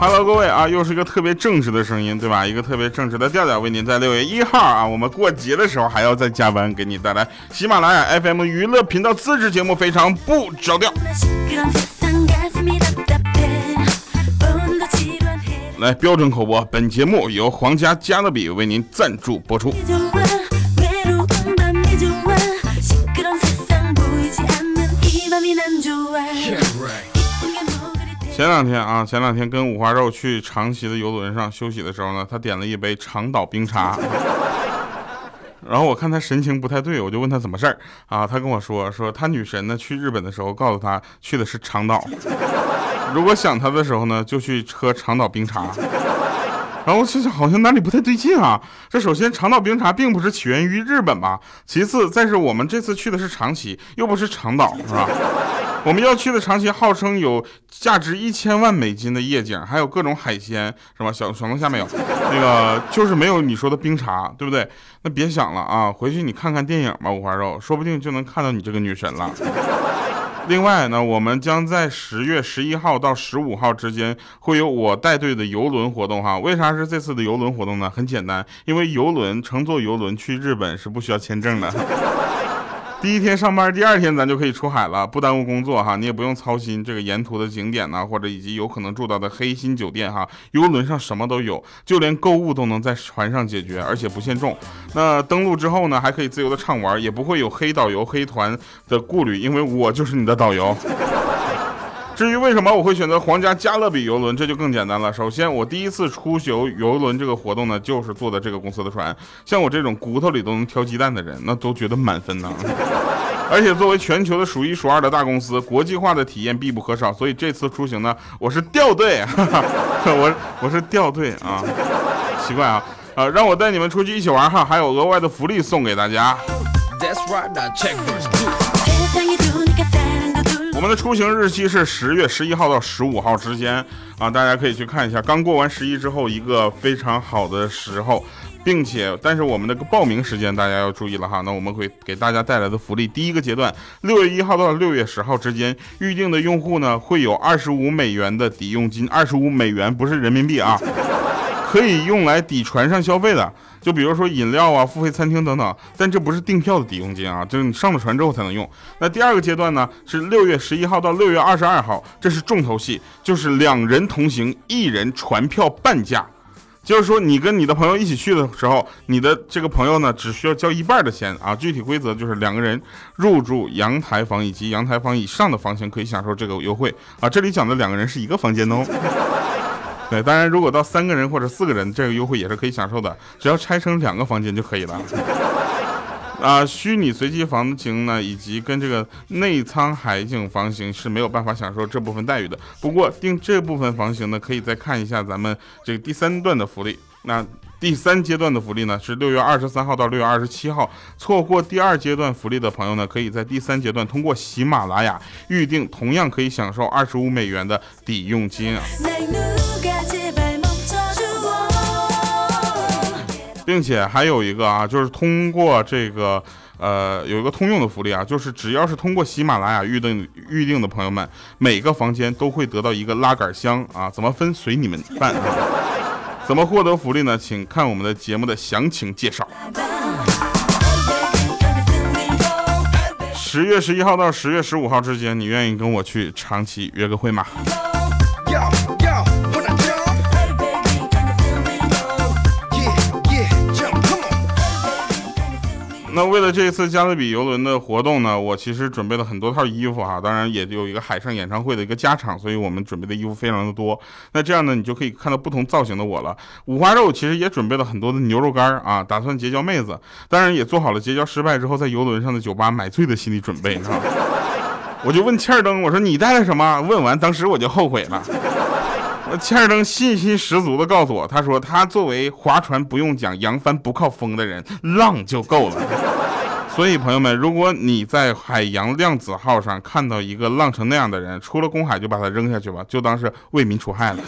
哈。Hello，各位啊，又是一个特别正直的声音，对吧？一个特别正直的调调，为您在六月一号啊，我们过节的时候还要再加班，给你带来喜马拉雅 FM 娱乐频道自制节目，非常不着调。来，标准口播，本节目由皇家加勒比为您赞助播出。前两天啊，前两天跟五花肉去长崎的游轮上休息的时候呢，他点了一杯长岛冰茶。然后我看他神情不太对，我就问他怎么事儿啊？他跟我说说他女神呢去日本的时候告诉他去的是长岛，如果想他的时候呢就去喝长岛冰茶。然后我心想好像哪里不太对劲啊！这首先长岛冰茶并不是起源于日本吧？其次再是我们这次去的是长崎，又不是长岛，是吧？我们要去的长崎号称有价值一千万美金的夜景，还有各种海鲜，是吧？小小龙虾没有，那个就是没有你说的冰茶，对不对？那别想了啊，回去你看看电影吧，五花肉，说不定就能看到你这个女神了。另外呢，我们将在十月十一号到十五号之间会有我带队的游轮活动哈。为啥是这次的游轮活动呢？很简单，因为游轮乘坐游轮去日本是不需要签证的。第一天上班，第二天咱就可以出海了，不耽误工作哈。你也不用操心这个沿途的景点呐，或者以及有可能住到的黑心酒店哈。游轮上什么都有，就连购物都能在船上解决，而且不限重。那登陆之后呢，还可以自由的畅玩，也不会有黑导游、黑团的顾虑，因为我就是你的导游。至于为什么我会选择皇家加勒比游轮，这就更简单了。首先，我第一次出游游轮这个活动呢，就是坐的这个公司的船。像我这种骨头里都能挑鸡蛋的人，那都觉得满分呢。而且作为全球的数一数二的大公司，国际化的体验必不可少。所以这次出行呢，我是掉队，我我是掉队啊，奇怪啊，呃，让我带你们出去一起玩哈，还有额外的福利送给大家。我们的出行日期是十月十一号到十五号之间啊，大家可以去看一下。刚过完十一之后，一个非常好的时候，并且，但是我们的报名时间大家要注意了哈。那我们会给大家带来的福利，第一个阶段，六月一号到六月十号之间，预定的用户呢会有二十五美元的抵用金，二十五美元不是人民币啊，可以用来抵船上消费的。就比如说饮料啊、付费餐厅等等，但这不是订票的抵用金啊，就是你上了船之后才能用。那第二个阶段呢，是六月十一号到六月二十二号，这是重头戏，就是两人同行，一人船票半价。就是说你跟你的朋友一起去的时候，你的这个朋友呢，只需要交一半的钱啊。具体规则就是两个人入住阳台房以及阳台房以上的房型可以享受这个优惠啊。这里讲的两个人是一个房间哦。对，当然，如果到三个人或者四个人，这个优惠也是可以享受的，只要拆成两个房间就可以了。啊，虚拟随机房型呢，以及跟这个内舱海景房型是没有办法享受这部分待遇的。不过订这部分房型呢，可以再看一下咱们这个第三段的福利。那第三阶段的福利呢，是六月二十三号到六月二十七号。错过第二阶段福利的朋友呢，可以在第三阶段通过喜马拉雅预定，同样可以享受二十五美元的抵用金啊。并且还有一个啊，就是通过这个呃，有一个通用的福利啊，就是只要是通过喜马拉雅预定预定的朋友们，每个房间都会得到一个拉杆箱啊，怎么分随你们办？怎么获得福利呢？请看我们的节目的详情介绍。十月十一号到十月十五号之间，你愿意跟我去长期约个会吗？那为了这一次加勒比游轮的活动呢，我其实准备了很多套衣服哈，当然也有一个海上演唱会的一个加场，所以我们准备的衣服非常的多。那这样呢，你就可以看到不同造型的我了。五花肉其实也准备了很多的牛肉干啊，打算结交妹子，当然也做好了结交失败之后在游轮上的酒吧买醉的心理准备哈。我就问欠儿登，我说你带了什么？问完当时我就后悔了。欠儿登信心十足的告诉我，他说他作为划船不用桨、扬帆不靠风的人，浪就够了。所以朋友们，如果你在海洋量子号上看到一个浪成那样的人，出了公海就把他扔下去吧，就当是为民除害了。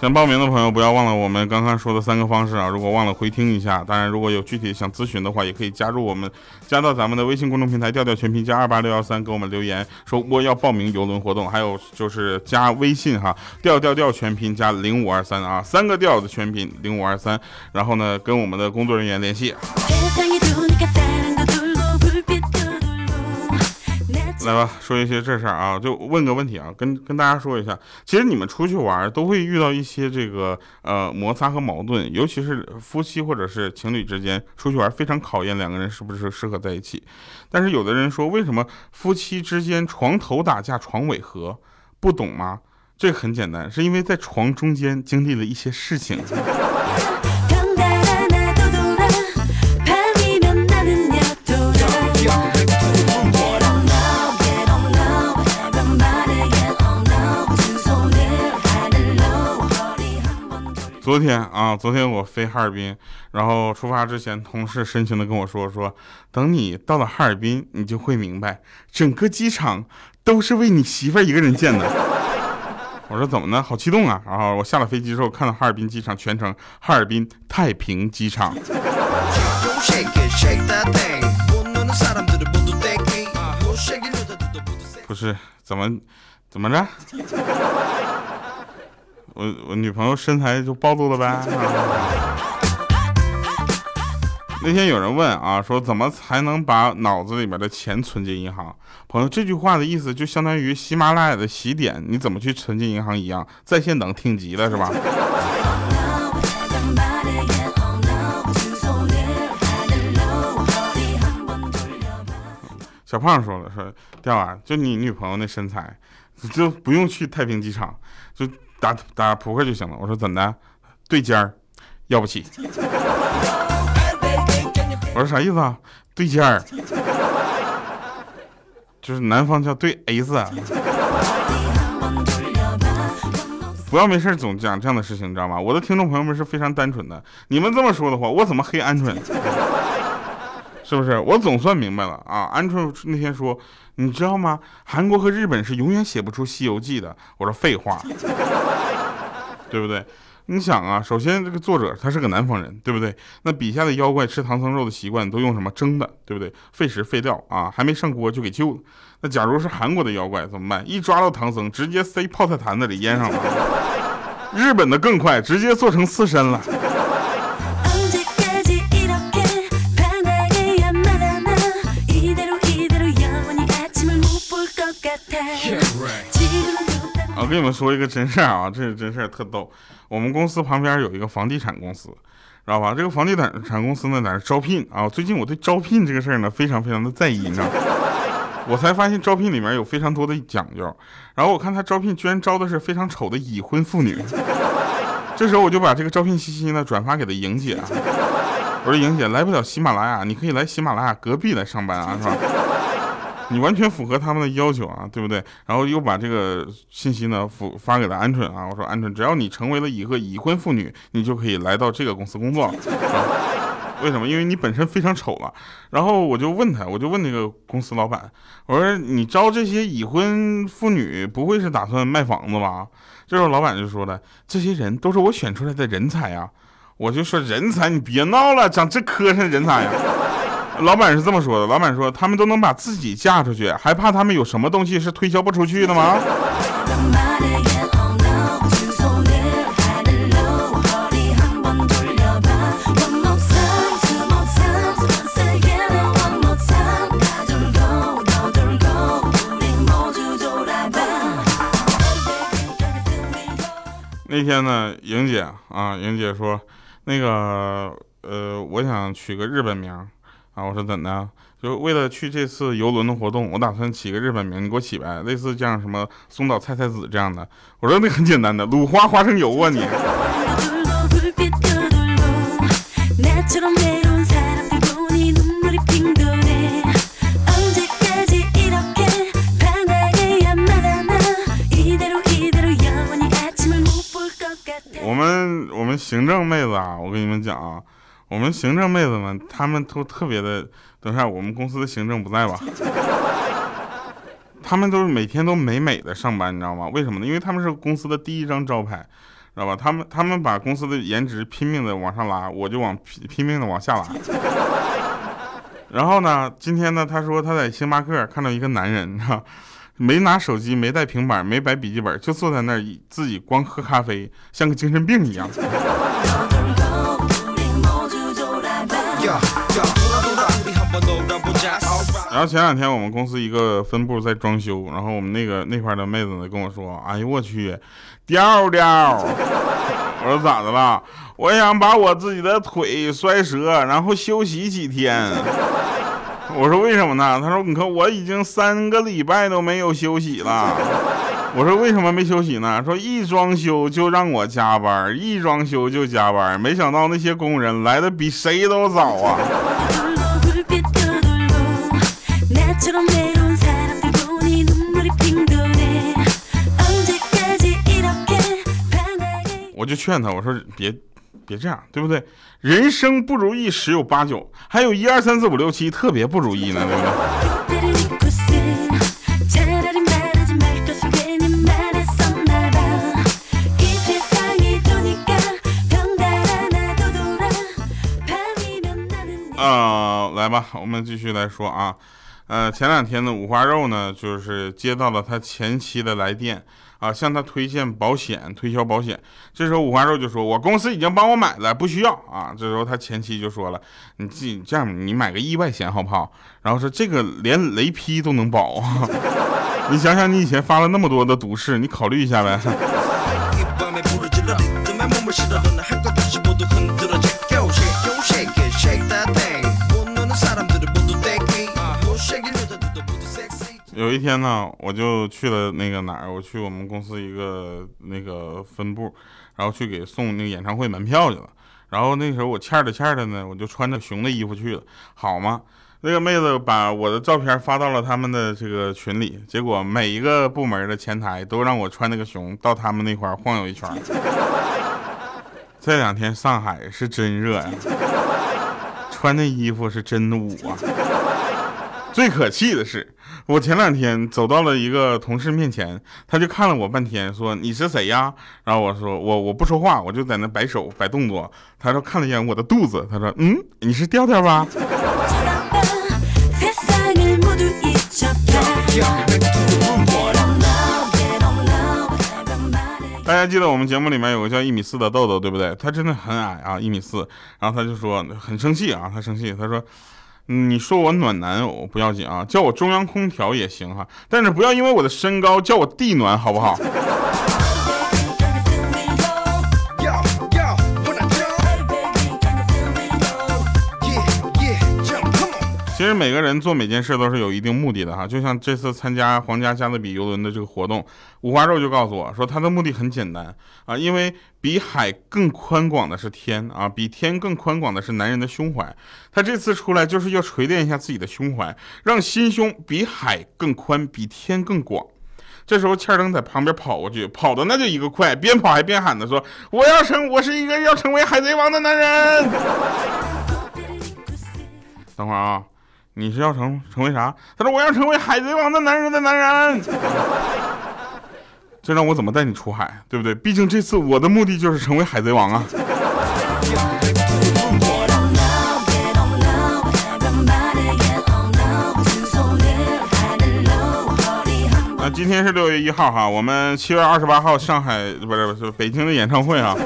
想报名的朋友不要忘了我们刚刚说的三个方式啊！如果忘了回听一下。当然，如果有具体想咨询的话，也可以加入我们，加到咱们的微信公众平台调调全拼加二八六幺三，给我们留言说我要报名游轮活动。还有就是加微信哈，调调调全拼加零五二三啊，三个调的全拼零五二三，然后呢跟我们的工作人员联系。来吧，说一些这事儿啊，就问个问题啊，跟跟大家说一下，其实你们出去玩都会遇到一些这个呃摩擦和矛盾，尤其是夫妻或者是情侣之间出去玩，非常考验两个人是不是适合在一起。但是有的人说，为什么夫妻之间床头打架床尾和？不懂吗？这很简单，是因为在床中间经历了一些事情。昨天啊，昨天我飞哈尔滨，然后出发之前，同事深情的跟我说说，等你到了哈尔滨，你就会明白，整个机场都是为你媳妇儿一个人建的。我说怎么呢？好激动啊！然后我下了飞机之后，看到哈尔滨机场全程哈尔滨太平机场。不是怎么怎么着？我我女朋友身材就暴露了呗。那天有人问啊，说怎么才能把脑子里面的钱存进银行？朋友，这句话的意思就相当于喜马拉雅的喜点，你怎么去存进银行一样，在线等挺急了是吧？小胖说了，说调啊，就你女朋友那身材，就不用去太平机场，就。打打扑克就行了。我说怎的？对尖儿，要不起。我说啥意思啊？对尖儿，就是南方叫对 S。不要没事总讲这样的事情，你知道吗？我的听众朋友们是非常单纯的。你们这么说的话，我怎么黑鹌鹑？是不是？我总算明白了啊！鹌鹑那天说。你知道吗？韩国和日本是永远写不出《西游记》的。我说废话，对不对？你想啊，首先这个作者他是个南方人，对不对？那笔下的妖怪吃唐僧肉的习惯都用什么蒸的，对不对？费时费料啊，还没上锅就给救了。那假如是韩国的妖怪怎么办？一抓到唐僧，直接塞泡菜坛子里腌上了。日本的更快，直接做成刺身了。我跟你们说一个真事儿啊，这是真事儿，特逗。我们公司旁边有一个房地产公司，知道吧？这个房地产产公司呢，在那招聘啊。最近我对招聘这个事儿呢，非常非常的在意，你知道吗？我才发现招聘里面有非常多的讲究。然后我看他招聘居然招的是非常丑的已婚妇女。这时候我就把这个招聘信息呢转发给了莹姐，我说莹姐来不了喜马拉雅，你可以来喜马拉雅隔壁来上班啊，是吧？你完全符合他们的要求啊，对不对？然后又把这个信息呢发发给了鹌鹑啊，我说鹌鹑，只要你成为了一个已婚妇女，你就可以来到这个公司工作。为什么？因为你本身非常丑了。然后我就问他，我就问那个公司老板，我说你招这些已婚妇女，不会是打算卖房子吧？这时候老板就说了，这些人都是我选出来的人才啊。我就说人才，你别闹了，长这磕碜人才呀。老板是这么说的，老板说他们都能把自己嫁出去，还怕他们有什么东西是推销不出去的吗？那天呢，莹姐啊，莹姐说，那个呃，我想取个日本名。我说怎的？就为了去这次游轮的活动，我打算起个日本名，你给我起呗，类似这样什么松岛菜菜子这样的。我说那很简单的，鲁花花生油啊你。我们我们行政妹子啊，我跟你们讲啊。我们行政妹子们，她们都特别的。等一下，我们公司的行政不在吧？他们都是每天都美美的上班，你知道吗？为什么呢？因为他们是公司的第一张招牌。知道吧？他们他们把公司的颜值拼命的往上拉，我就往拼拼命的往下拉。然后呢，今天呢，他说他在星巴克看到一个男人，哈，没拿手机，没带平板，没摆笔记本，就坐在那儿自己光喝咖啡，像个精神病一样。然后前两天我们公司一个分部在装修，然后我们那个那块的妹子呢跟我说：“哎呦我去，调调！”我说咋的了？我想把我自己的腿摔折，然后休息几天。我说为什么呢？他说你看我已经三个礼拜都没有休息了。我说为什么没休息呢？说一装修就让我加班，一装修就加班。没想到那些工人来的比谁都早啊。我就劝他，我说别别这样，对不对？人生不如意十有八九，还有一二三四五六七特别不如意呢，对不对？啊，来吧，我们继续来说啊。呃，前两天呢，五花肉呢，就是接到了他前妻的来电啊，向他推荐保险，推销保险。这时候五花肉就说：“我公司已经帮我买了，不需要啊。”这时候他前妻就说了：“你自己这样，你买个意外险好不好？”然后说：“这个连雷劈都能保！你想想，你以前发了那么多的毒誓，你考虑一下呗。”有一天呢，我就去了那个哪儿，我去我们公司一个那个分部，然后去给送那个演唱会门票去了。然后那时候我欠着欠着呢，我就穿着熊的衣服去了，好吗？那个妹子把我的照片发到了他们的这个群里，结果每一个部门的前台都让我穿那个熊到他们那块晃悠一圈。这两天上海是真热呀，穿那衣服是真捂啊。最可气的是，我前两天走到了一个同事面前，他就看了我半天，说你是谁呀？然后我说我我不说话，我就在那摆手摆动作。他说看了一眼我的肚子，他说嗯，你是调调吧？大家记得我们节目里面有个叫一米四的豆豆，对不对？他真的很矮啊，一米四。然后他就说很生气啊，他生气，他说。你说我暖男我不要紧啊，叫我中央空调也行哈，但是不要因为我的身高叫我地暖，好不好？其实每个人做每件事都是有一定目的的哈，就像这次参加皇家加勒比游轮的这个活动，五花肉就告诉我说，他的目的很简单啊，因为比海更宽广的是天啊，比天更宽广的是男人的胸怀。他这次出来就是要锤炼一下自己的胸怀，让心胸比海更宽，比天更广。这时候欠灯在旁边跑过去，跑的那就一个快，边跑还边喊的说：“我要成，我是一个要成为海贼王的男人。”等会儿啊。你是要成成为啥？他说我要成为海贼王的男人的男人。这让我怎么带你出海，对不对？毕竟这次我的目的就是成为海贼王啊。那今天是六月一号哈，我们七月二十八号上海不是不是北京的演唱会啊，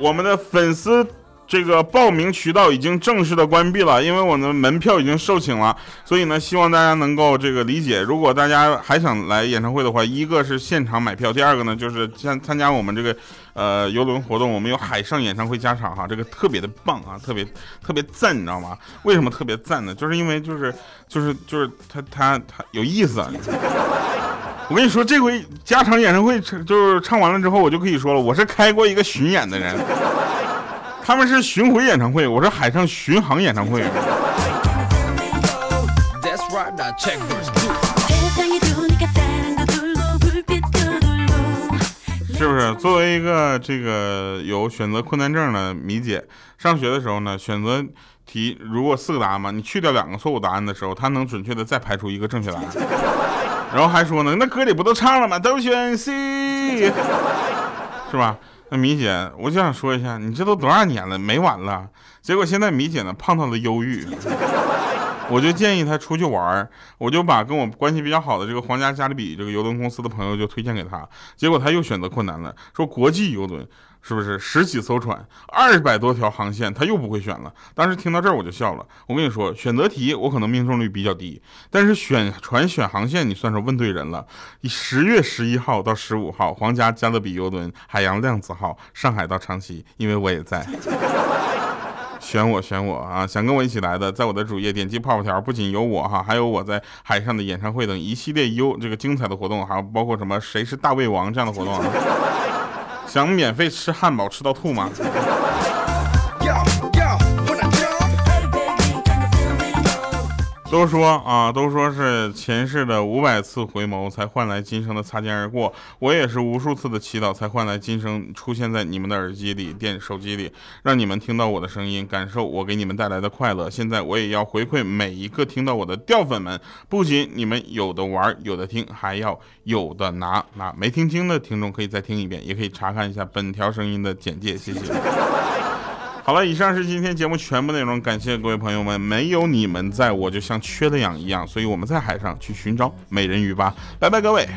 我们的粉丝。这个报名渠道已经正式的关闭了，因为我们门票已经售罄了，所以呢，希望大家能够这个理解。如果大家还想来演唱会的话，一个是现场买票，第二个呢就是参参加我们这个呃游轮活动，我们有海上演唱会加场哈，这个特别的棒啊，特别特别赞，你知道吗？为什么特别赞呢？就是因为就是就是就是他他他有意思啊。我跟你说，这回加场演唱会就是唱完了之后，我就可以说了，我是开过一个巡演的人。他们是巡回演唱会，我是海上巡航演唱会。是不是？作为一个这个有选择困难症的米姐，上学的时候呢，选择题如果四个答案嘛，你去掉两个错误答案的时候，他能准确的再排除一个正确答案。然后还说呢，那歌里不都唱了吗？都选 C。是吧？米姐，我就想说一下，你这都多少年了，没完了。结果现在米姐呢，胖到了忧郁。我就建议她出去玩我就把跟我关系比较好的这个皇家加勒比这个游轮公司的朋友就推荐给她，结果她又选择困难了，说国际游轮是不是十几艘船，二百多条航线，他又不会选了。当时听到这儿我就笑了。我跟你说，选择题我可能命中率比较低，但是选船选航线你算是问对人了。十月十一号到十五号，皇家加勒比游轮海洋量子号上海到长崎，因为我也在。选我选我啊！想跟我一起来的，在我的主页点击泡泡条，不仅有我哈，还有我在海上的演唱会等一系列优这个精彩的活动，还包括什么谁是大胃王这样的活动啊。想免费吃汉堡吃到吐吗？都说啊，都说是前世的五百次回眸才换来今生的擦肩而过。我也是无数次的祈祷才换来今生出现在你们的耳机里、电手机里，让你们听到我的声音，感受我给你们带来的快乐。现在我也要回馈每一个听到我的掉粉们，不仅你们有的玩、有的听，还要有的拿。那没听清的听众可以再听一遍，也可以查看一下本条声音的简介。谢谢。好了，以上是今天节目全部内容，感谢各位朋友们，没有你们在，我就像缺了氧一样，所以我们在海上去寻找美人鱼吧，拜拜各位。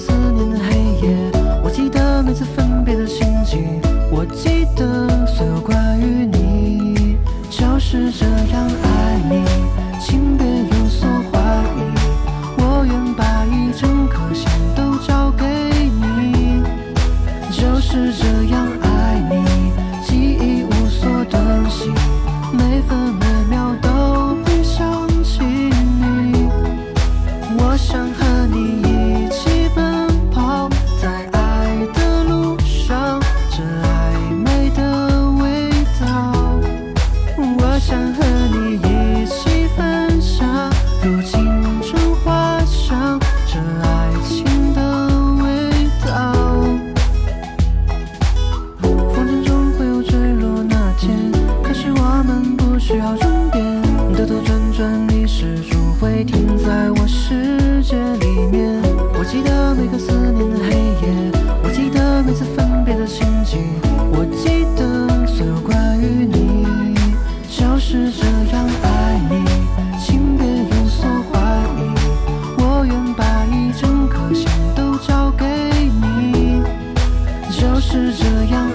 思念的黑夜我记得每次分别的情景我记得所有关于你就是这样爱。是这样